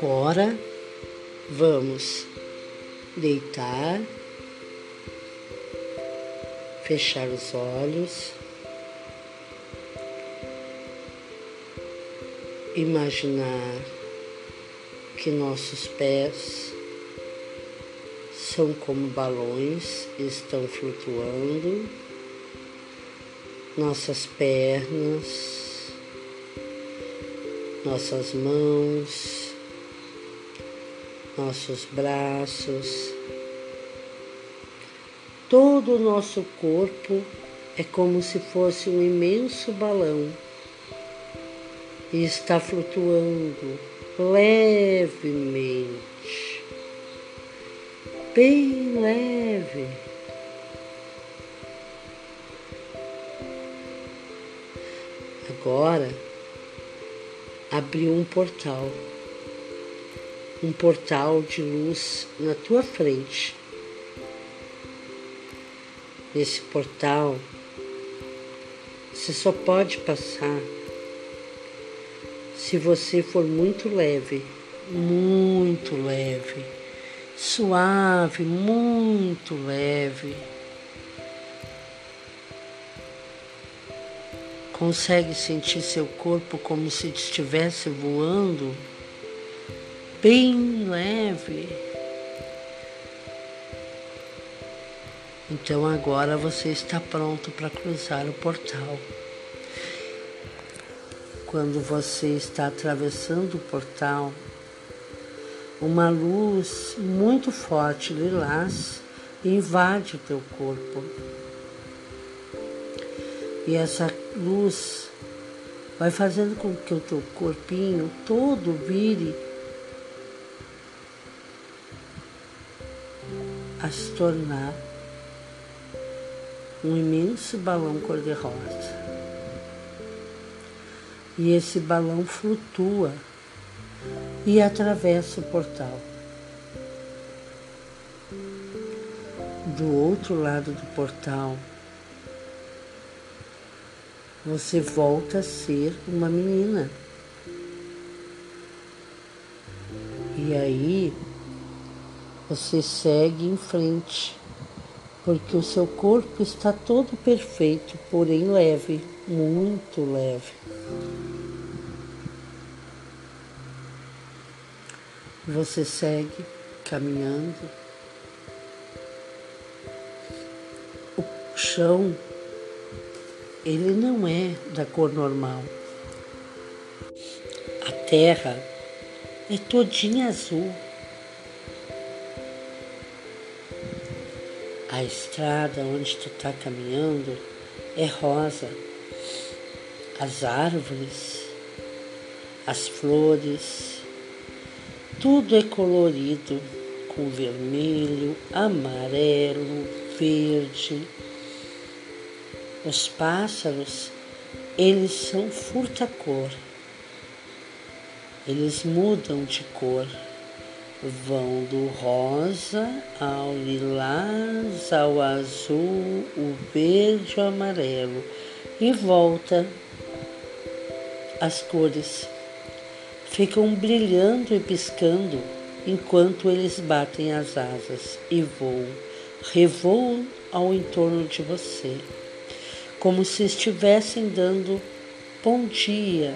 Agora vamos deitar, fechar os olhos, imaginar que nossos pés são como balões, estão flutuando, nossas pernas, nossas mãos, nossos braços, todo o nosso corpo é como se fosse um imenso balão e está flutuando levemente, bem leve. Agora abriu um portal um portal de luz na tua frente. Nesse portal, você só pode passar se você for muito leve, muito leve, suave, muito leve. Consegue sentir seu corpo como se estivesse voando? Bem leve. Então agora você está pronto para cruzar o portal. Quando você está atravessando o portal, uma luz muito forte, lilás, invade o teu corpo. E essa luz vai fazendo com que o teu corpinho todo vire a se tornar um imenso balão cor-de-rosa. E esse balão flutua e atravessa o portal. Do outro lado do portal, você volta a ser uma menina. E aí você segue em frente, porque o seu corpo está todo perfeito, porém leve, muito leve. Você segue caminhando. O chão, ele não é da cor normal. A terra é todinha azul. A estrada onde tu está caminhando é rosa. As árvores, as flores, tudo é colorido com vermelho, amarelo, verde. Os pássaros, eles são furta-cor. Eles mudam de cor vão do rosa ao lilás, ao azul, o verde, o amarelo e volta as cores. Ficam brilhando e piscando enquanto eles batem as asas e voam, revoam ao entorno de você, como se estivessem dando bom dia,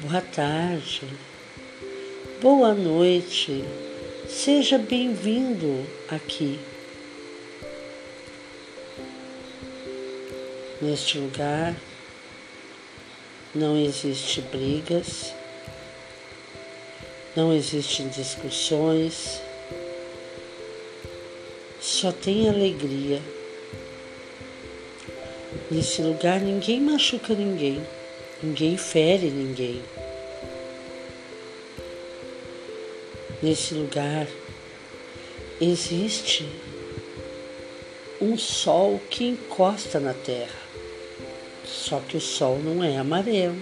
boa tarde, Boa noite, seja bem-vindo aqui. Neste lugar não existe brigas, não existem discussões, só tem alegria. Nesse lugar ninguém machuca ninguém, ninguém fere ninguém. Nesse lugar existe um sol que encosta na terra. Só que o sol não é amarelo.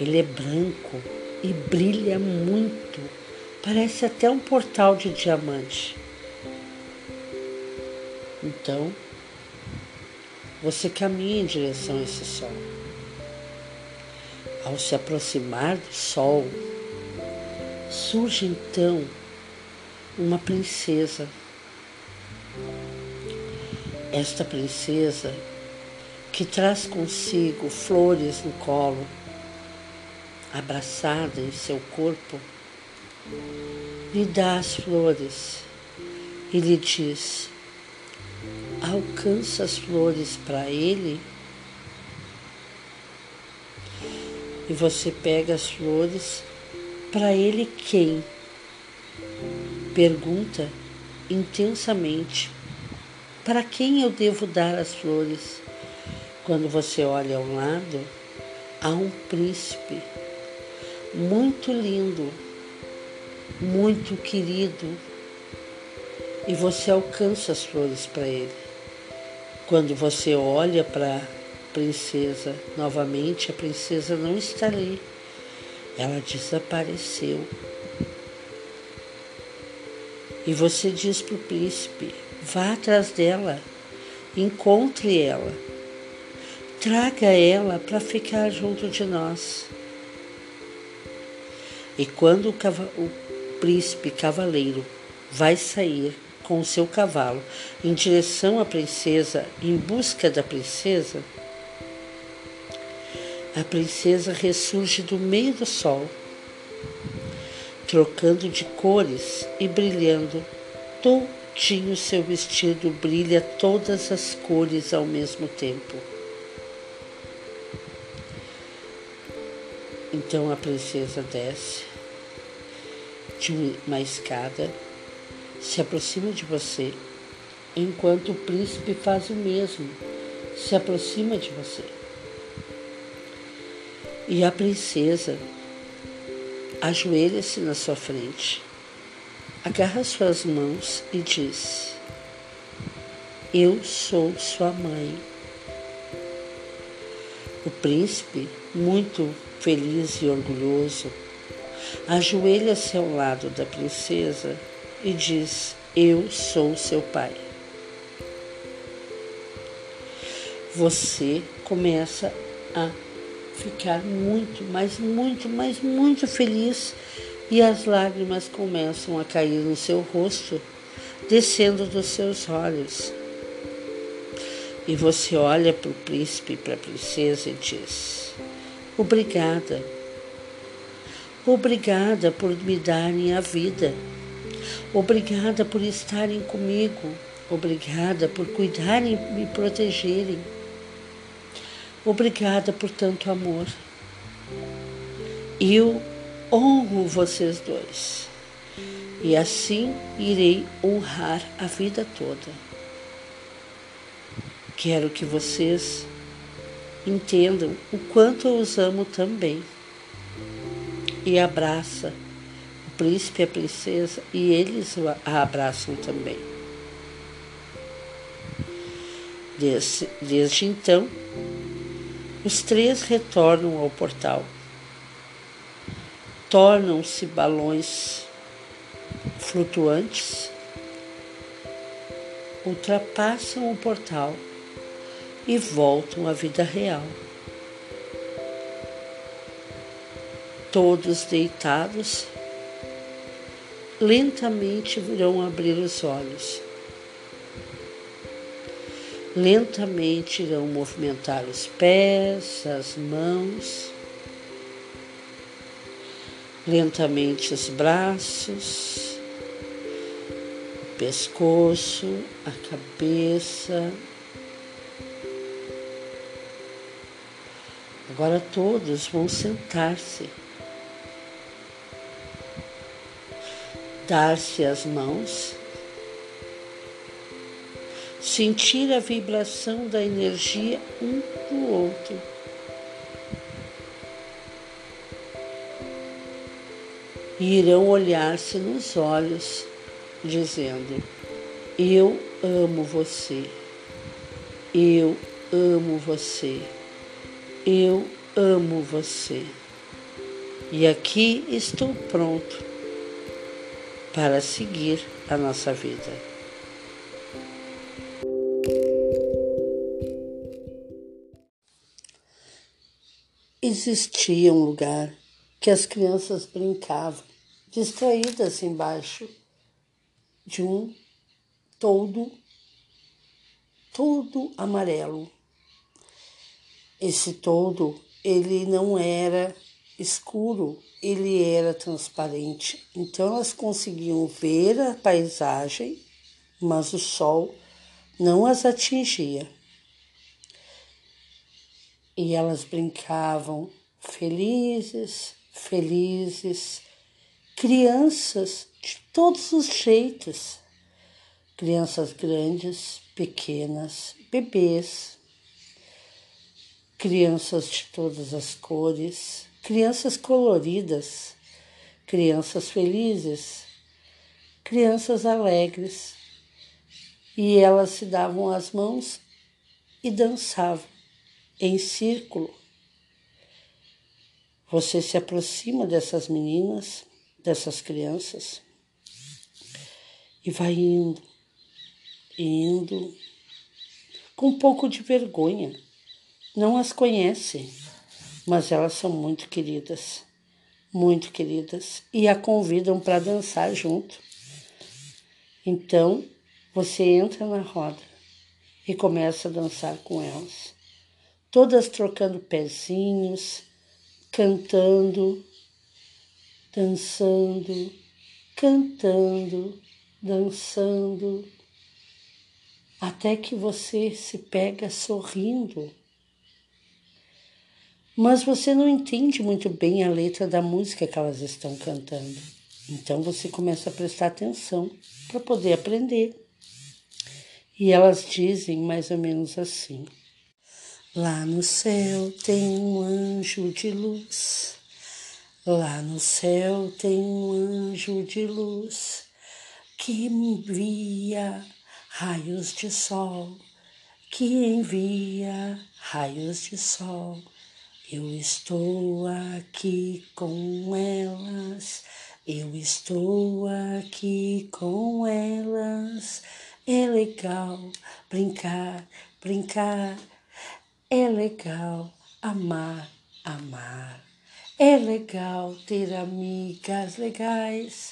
Ele é branco e brilha muito. Parece até um portal de diamante. Então, você caminha em direção a esse sol. Ao se aproximar do sol, surge então uma princesa. Esta princesa que traz consigo flores no colo, abraçada em seu corpo, lhe dá as flores e lhe diz: alcança as flores para ele e você pega as flores para ele quem? Pergunta intensamente: para quem eu devo dar as flores? Quando você olha ao lado, há um príncipe muito lindo, muito querido, e você alcança as flores para ele. Quando você olha para princesa. Novamente, a princesa não está ali. Ela desapareceu. E você diz para o príncipe: vá atrás dela, encontre ela, traga ela para ficar junto de nós. E quando o, o príncipe cavaleiro vai sair com o seu cavalo em direção à princesa, em busca da princesa, a princesa ressurge do meio do sol, trocando de cores e brilhando. Todinho seu vestido brilha todas as cores ao mesmo tempo. Então a princesa desce de uma escada, se aproxima de você, enquanto o príncipe faz o mesmo, se aproxima de você. E a princesa ajoelha-se na sua frente, agarra suas mãos e diz: Eu sou sua mãe. O príncipe, muito feliz e orgulhoso, ajoelha-se ao lado da princesa e diz: Eu sou seu pai. Você começa a ficar muito, mas muito, mas muito feliz e as lágrimas começam a cair no seu rosto, descendo dos seus olhos. E você olha para o príncipe e para a princesa e diz: Obrigada. Obrigada por me darem a vida. Obrigada por estarem comigo. Obrigada por cuidarem e me protegerem. Obrigada por tanto amor. Eu honro vocês dois e assim irei honrar a vida toda. Quero que vocês entendam o quanto eu os amo também. E abraça o príncipe e a princesa e eles a abraçam também. Desde, desde então, os três retornam ao portal. Tornam-se balões flutuantes, ultrapassam o portal e voltam à vida real. Todos deitados, lentamente virão abrir os olhos Lentamente irão movimentar os pés, as mãos, lentamente os braços, o pescoço, a cabeça. Agora todos vão sentar-se, dar-se as mãos sentir a vibração da energia um do outro. E irão olhar-se nos olhos, dizendo: Eu amo você, eu amo você, eu amo você. E aqui estou pronto para seguir a nossa vida. Existia um lugar que as crianças brincavam, distraídas embaixo de um todo, todo amarelo. Esse todo, ele não era escuro, ele era transparente. Então elas conseguiam ver a paisagem, mas o sol não as atingia. E elas brincavam felizes, felizes, crianças de todos os jeitos, crianças grandes, pequenas, bebês, crianças de todas as cores, crianças coloridas, crianças felizes, crianças alegres. E elas se davam as mãos e dançavam em círculo. Você se aproxima dessas meninas, dessas crianças, e vai indo, indo, com um pouco de vergonha. Não as conhece mas elas são muito queridas, muito queridas, e a convidam para dançar junto. Então, você entra na roda e começa a dançar com elas, todas trocando pezinhos, cantando, dançando, cantando, dançando, até que você se pega sorrindo mas você não entende muito bem a letra da música que elas estão cantando. Então você começa a prestar atenção para poder aprender. E elas dizem mais ou menos assim: Lá no céu tem um anjo de luz. Lá no céu tem um anjo de luz que envia raios de sol, que envia raios de sol eu estou aqui com elas, eu estou aqui com elas. É legal brincar, brincar. É legal amar, amar. É legal ter amigas legais.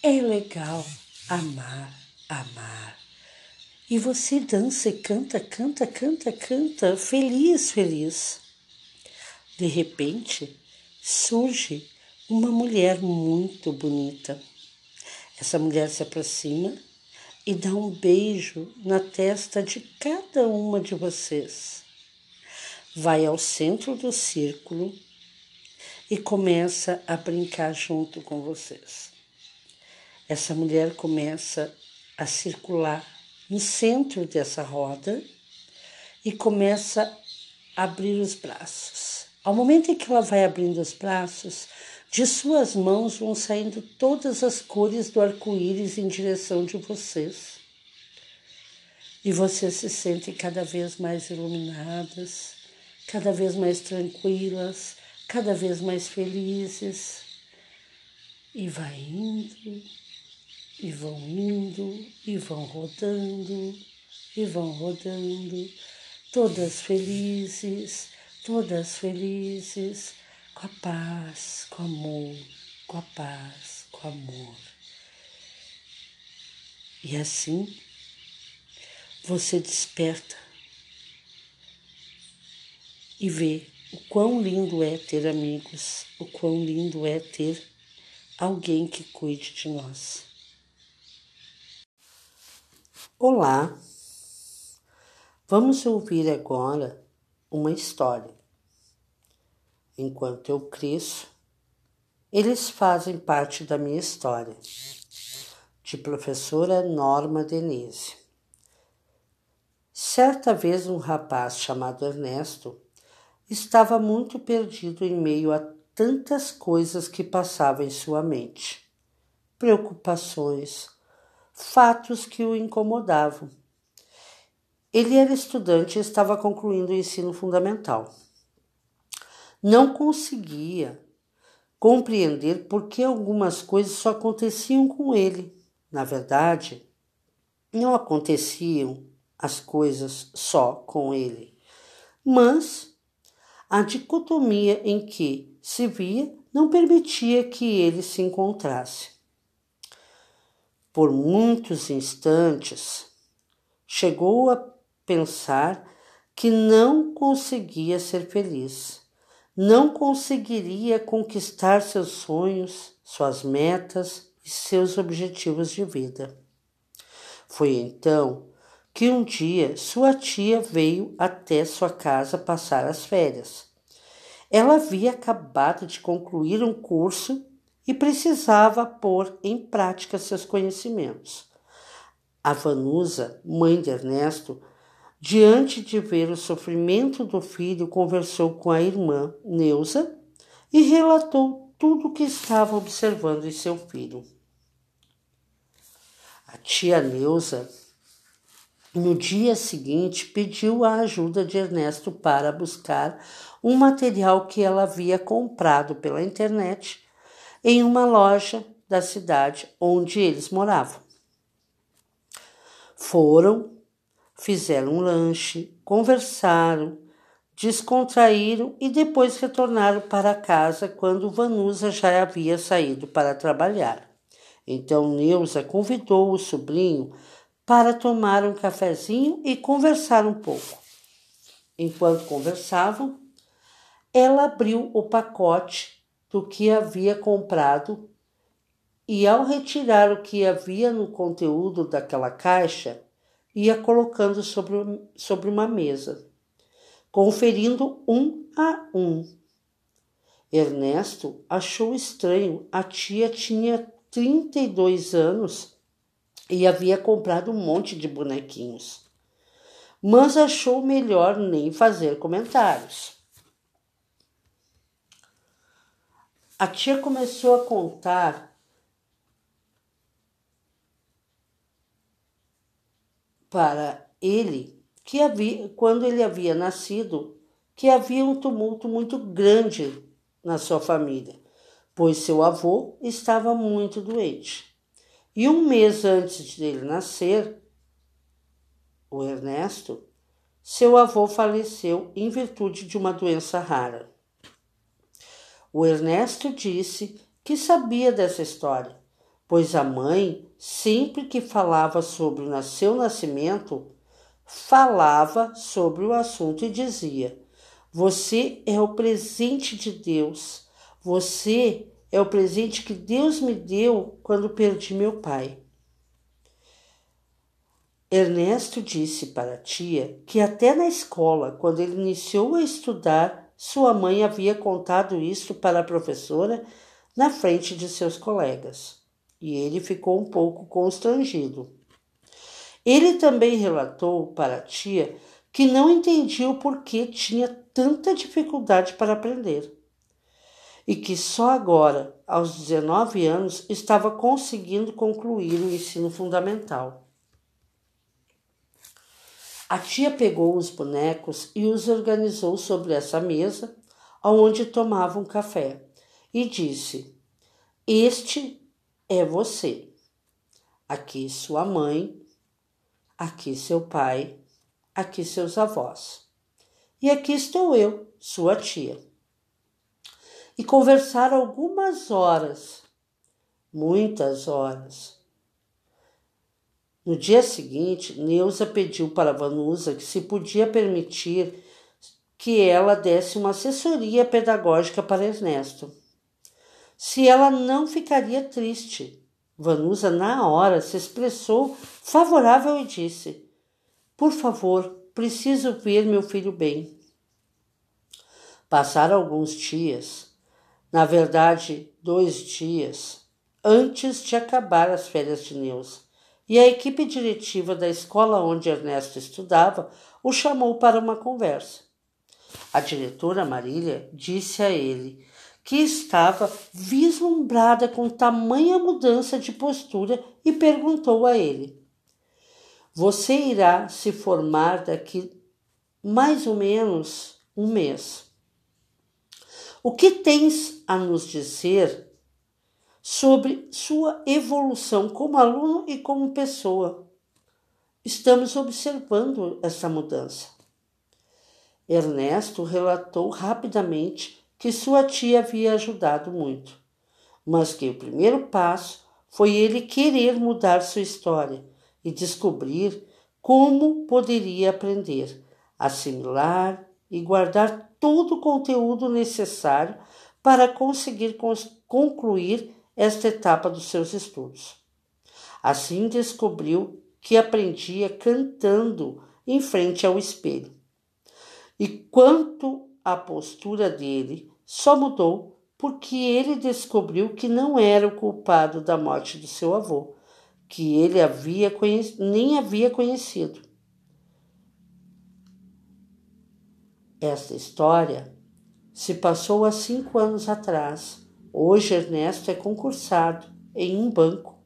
É legal amar, amar. E você dança e canta, canta, canta, canta, feliz, feliz. De repente, surge uma mulher muito bonita. Essa mulher se aproxima e dá um beijo na testa de cada uma de vocês. Vai ao centro do círculo e começa a brincar junto com vocês. Essa mulher começa a circular no centro dessa roda e começa a abrir os braços. Ao momento em que ela vai abrindo os braços, de suas mãos vão saindo todas as cores do arco-íris em direção de vocês. E vocês se sentem cada vez mais iluminadas, cada vez mais tranquilas, cada vez mais felizes. E vai indo, e vão indo, e vão rodando, e vão rodando, todas felizes todas felizes, com a paz, com amor, com a paz, com amor. E assim você desperta e vê o quão lindo é ter amigos, o quão lindo é ter alguém que cuide de nós. Olá, vamos ouvir agora uma história. Enquanto eu cresço, eles fazem parte da minha história. De professora Norma Denise. Certa vez um rapaz chamado Ernesto estava muito perdido em meio a tantas coisas que passavam em sua mente. Preocupações, fatos que o incomodavam ele era estudante e estava concluindo o ensino fundamental. Não conseguia compreender por que algumas coisas só aconteciam com ele. Na verdade, não aconteciam as coisas só com ele, mas a dicotomia em que se via não permitia que ele se encontrasse. Por muitos instantes, chegou a pensar que não conseguia ser feliz, não conseguiria conquistar seus sonhos, suas metas e seus objetivos de vida. Foi então que um dia sua tia veio até sua casa passar as férias. Ela havia acabado de concluir um curso e precisava pôr em prática seus conhecimentos. A Vanusa, mãe de Ernesto, diante de ver o sofrimento do filho, conversou com a irmã Neuza e relatou tudo o que estava observando em seu filho. A tia Neuza, no dia seguinte, pediu a ajuda de Ernesto para buscar um material que ela havia comprado pela internet em uma loja da cidade onde eles moravam. Foram, fizeram um lanche, conversaram, descontraíram e depois retornaram para casa quando Vanusa já havia saído para trabalhar. Então Neuza convidou o sobrinho para tomar um cafezinho e conversar um pouco. Enquanto conversavam, ela abriu o pacote do que havia comprado e, ao retirar o que havia no conteúdo daquela caixa, ia colocando sobre, sobre uma mesa, conferindo um a um. Ernesto achou estranho. A tia tinha 32 anos e havia comprado um monte de bonequinhos. Mas achou melhor nem fazer comentários. A tia começou a contar para ele que havia, quando ele havia nascido, que havia um tumulto muito grande na sua família, pois seu avô estava muito doente. E um mês antes dele nascer, o Ernesto, seu avô faleceu em virtude de uma doença rara. O Ernesto disse que sabia dessa história, pois a mãe, sempre que falava sobre o seu nascimento, falava sobre o assunto e dizia: Você é o presente de Deus, você é o presente que Deus me deu quando perdi meu pai. Ernesto disse para a tia que até na escola, quando ele iniciou a estudar, sua mãe havia contado isto para a professora na frente de seus colegas, e ele ficou um pouco constrangido. Ele também relatou para a tia que não entendia o porquê tinha tanta dificuldade para aprender e que só agora, aos 19 anos, estava conseguindo concluir o ensino fundamental. A tia pegou os bonecos e os organizou sobre essa mesa, onde tomavam café, e disse: Este é você. Aqui sua mãe, aqui seu pai, aqui seus avós. E aqui estou eu, sua tia. E conversaram algumas horas, muitas horas no dia seguinte, Neuza pediu para Vanusa que se podia permitir que ela desse uma assessoria pedagógica para Ernesto. Se ela não ficaria triste. Vanusa, na hora, se expressou favorável e disse: Por favor, preciso ver meu filho bem. Passaram alguns dias, na verdade, dois dias, antes de acabar as férias de Neuza e a equipe diretiva da escola onde Ernesto estudava o chamou para uma conversa. A diretora Marília disse a ele que estava vislumbrada com tamanha mudança de postura e perguntou a ele: Você irá se formar daqui mais ou menos um mês. O que tens a nos dizer sobre sua evolução como aluno e como pessoa. Estamos observando essa mudança. Ernesto relatou rapidamente que sua tia havia ajudado muito, mas que o primeiro passo foi ele querer mudar sua história e descobrir como poderia aprender, assimilar e guardar todo o conteúdo necessário para conseguir concluir esta etapa dos seus estudos. Assim descobriu que aprendia cantando em frente ao espelho. E quanto à postura dele, só mudou porque ele descobriu que não era o culpado da morte do seu avô, que ele havia nem havia conhecido. Esta história se passou há cinco anos atrás. Hoje Ernesto é concursado em um banco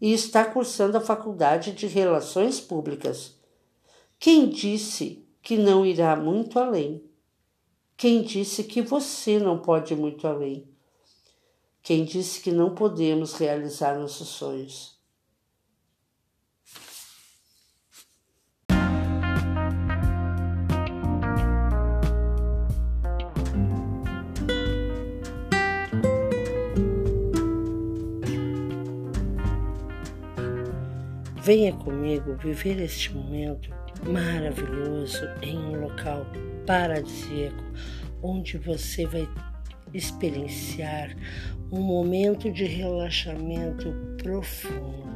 e está cursando a faculdade de Relações Públicas. Quem disse que não irá muito além? Quem disse que você não pode ir muito além? Quem disse que não podemos realizar nossos sonhos? Venha comigo viver este momento maravilhoso em um local paradisíaco, onde você vai experienciar um momento de relaxamento profundo.